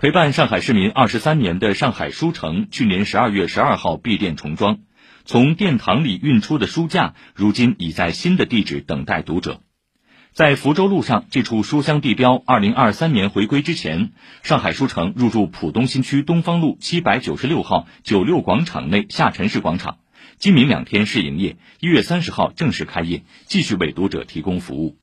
陪伴上海市民二十三年的上海书城去年十二月十二号闭店重装。从殿堂里运出的书架如今已在新的地址等待读者。在福州路上这处书香地标二零二三年回归之前上海书城入驻浦东新区东方路七百九十六号九六广场内下沉式广场。今明两天试营业一月三十号正式开业继续为读者提供服务。